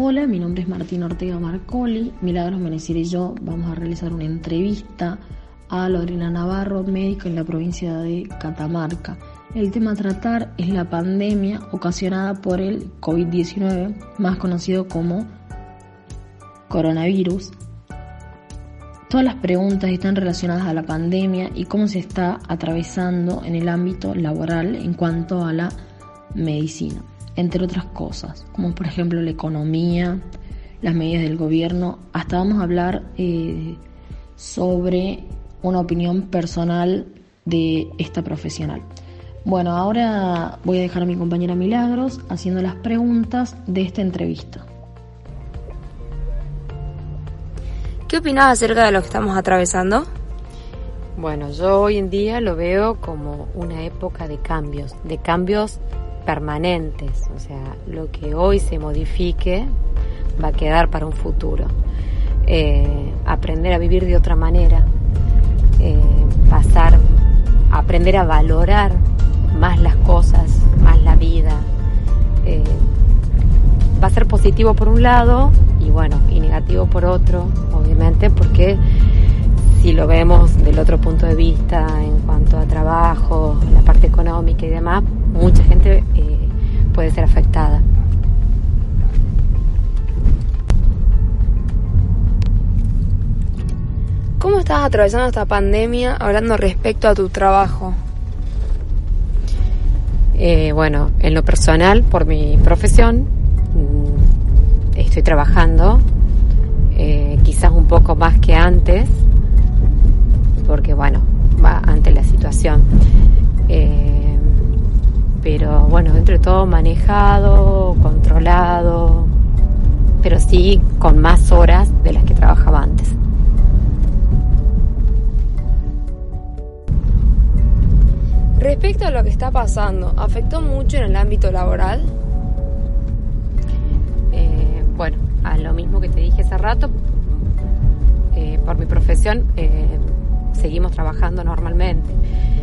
Hola, mi nombre es Martín Ortega Marcoli. Milagros Menecir y yo vamos a realizar una entrevista a Lorena Navarro, médica en la provincia de Catamarca. El tema a tratar es la pandemia ocasionada por el COVID-19, más conocido como coronavirus. Todas las preguntas están relacionadas a la pandemia y cómo se está atravesando en el ámbito laboral en cuanto a la medicina, entre otras cosas, como por ejemplo la economía, las medidas del gobierno. Hasta vamos a hablar eh, sobre una opinión personal de esta profesional. Bueno, ahora voy a dejar a mi compañera Milagros haciendo las preguntas de esta entrevista. ¿Qué opinas acerca de lo que estamos atravesando? Bueno, yo hoy en día lo veo como una época de cambios, de cambios permanentes. O sea, lo que hoy se modifique va a quedar para un futuro. Eh, aprender a vivir de otra manera, eh, pasar, aprender a valorar más las cosas, más la vida. Eh, va a ser positivo por un lado y bueno, y negativo por otro, obviamente, porque si lo vemos del otro punto de vista en cuanto a trabajo, la parte económica y demás, mucha gente eh, puede ser afectada. ¿Cómo estás atravesando esta pandemia hablando respecto a tu trabajo? Eh, bueno, en lo personal, por mi profesión, mm, estoy trabajando eh, quizás un poco más que antes, porque bueno, va ante la situación. Pero bueno, dentro de todo manejado, controlado, pero sí con más horas de las que trabajaba antes. Respecto a lo que está pasando, ¿afectó mucho en el ámbito laboral? Eh, bueno, a lo mismo que te dije hace rato, eh, por mi profesión eh, seguimos trabajando normalmente.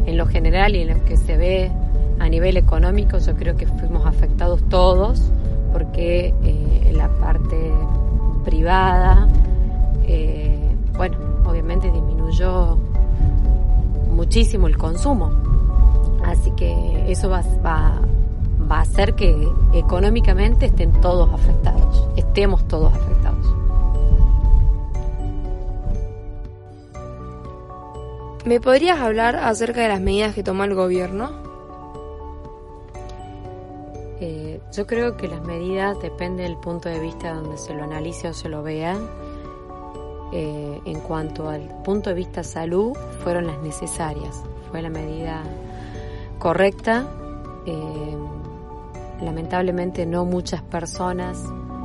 En lo general y en lo que se ve a nivel económico, yo creo que fuimos afectados todos, porque en la parte privada, bueno, obviamente disminuyó muchísimo el consumo Así que eso va, va, a hacer que económicamente estén todos afectados, estemos todos afectados. ¿Me podrías hablar acerca de las medidas que toma el gobierno? Eh, yo creo que las medidas depende del punto de vista donde se lo analice o se lo vea. Eh, en cuanto al punto de vista salud, fueron las necesarias. Fue la medida correcta. Eh, lamentablemente no muchas personas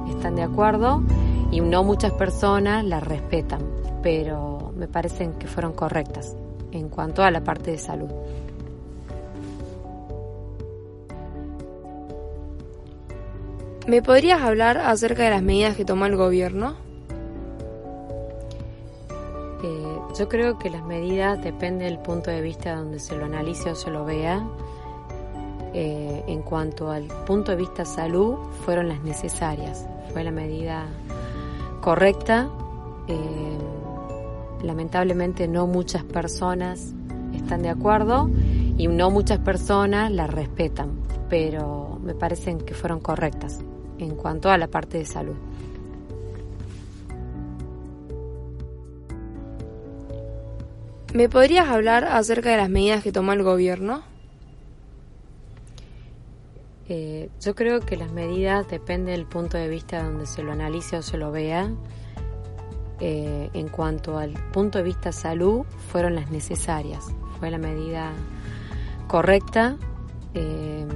están de acuerdo y no muchas personas la respetan, pero me parecen que fueron correctas en cuanto a la parte de salud. ¿Me podrías hablar acerca de las medidas que toma el gobierno? Yo creo que las medidas depende del punto de vista donde se lo analice o se lo vea. Eh, en cuanto al punto de vista salud, fueron las necesarias. Fue la medida correcta. Eh, lamentablemente no muchas personas están de acuerdo y no muchas personas la respetan, pero me parecen que fueron correctas en cuanto a la parte de salud. ¿Me podrías hablar acerca de las medidas que toma el gobierno? Eh, yo creo que las medidas depende del punto de vista donde se lo analice o se lo vea. Eh, en cuanto al punto de vista salud, fueron las necesarias. Fue la medida correcta. Eh,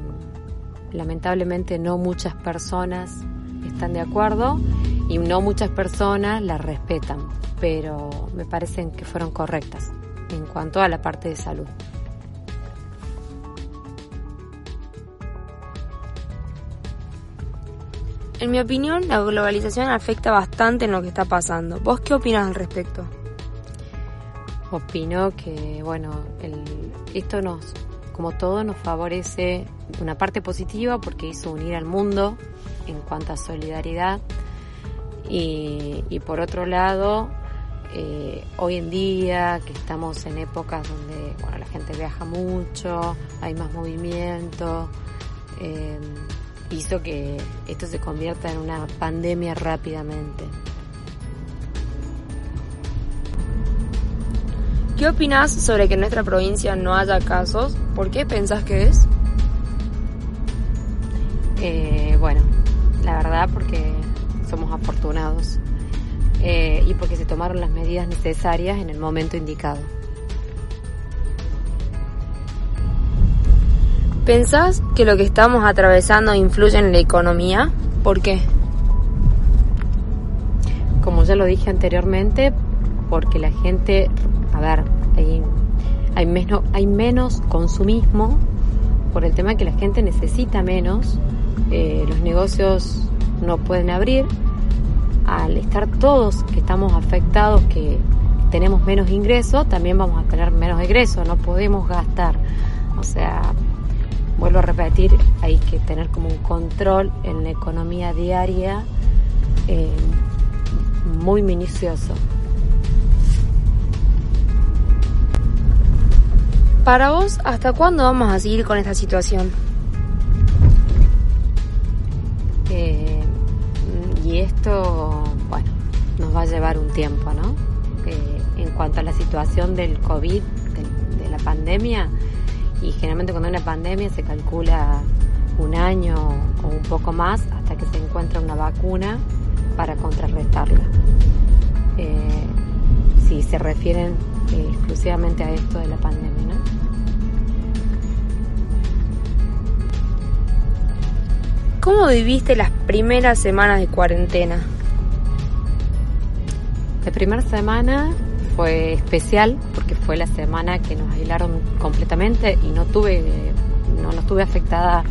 lamentablemente no muchas personas están de acuerdo y no muchas personas la respetan, pero me parecen que fueron correctas en cuanto a la parte de salud. En mi opinión, la globalización afecta bastante en lo que está pasando. ¿Vos qué opinas al respecto? Opino que, bueno, esto nos, como todo, nos favorece una parte positiva porque hizo unir al mundo en cuanto a solidaridad y, por otro lado, eh, hoy en día que estamos en épocas donde bueno, la gente viaja mucho, hay más movimiento, eh, hizo que esto se convierta en una pandemia rápidamente. ¿Qué opinas sobre que en nuestra provincia no haya casos? ¿Por qué pensás que es? Eh, bueno, la verdad porque somos afortunados eh, y porque se tomaron las medidas necesarias en el momento indicado. ¿Pensás que lo que estamos atravesando influye en la economía? ¿Por qué? Como ya lo dije anteriormente, porque la gente, a ver, hay, menos, hay menos consumismo por el tema que la gente necesita menos, eh, los negocios no pueden abrir, al estar todos que estamos afectados, que tenemos menos ingresos, también vamos a tener menos ingresos, no podemos gastar. O sea, vuelvo a repetir, hay que tener como un control en la economía diaria eh, muy minucioso. Para vos, ¿hasta cuándo vamos a seguir con esta situación? Eh, y esto, bueno, nos va a llevar un tiempo, ¿no? En cuanto a la situación del COVID, de, la pandemia, y generalmente cuando hay una pandemia se calcula un año o un poco más hasta que se encuentra una vacuna para contrarrestarla. Eh, si se refieren exclusivamente a esto de la pandemia. ¿Cómo viviste las primeras semanas de cuarentena? La primera semana fue especial porque fue la semana que nos aislaron completamente y no tuve, no, estuve afectada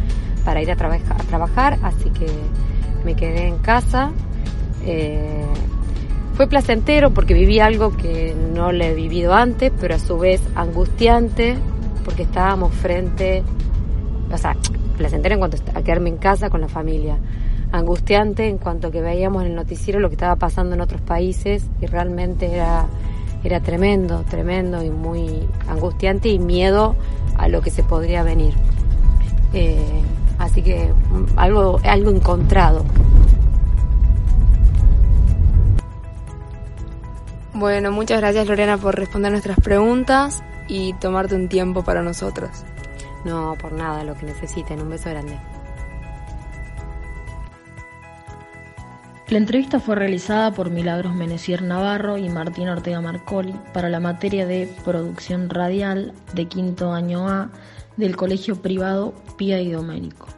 para ir a, a trabajar, así que me quedé en casa. Eh, fue placentero porque viví algo que no le he vivido antes, pero a su vez angustiante porque estábamos frente, o sea, placentera en cuanto a quedarme en casa con la familia, angustiante en cuanto que veíamos en el noticiero lo que estaba pasando en otros países y realmente era, era tremendo, tremendo y muy angustiante y miedo a lo que se podría venir. Eh, así que mm, algo, algo encontrado. Bueno, muchas gracias Lorena por responder nuestras preguntas y tomarte un tiempo para nosotros. No, por nada, lo que necesiten. Un beso grande. La entrevista fue realizada por Milagros Menecier Navarro y Martín Ortega Marcoli para la materia de producción radial de quinto año A del Colegio Privado Pía y Doménico.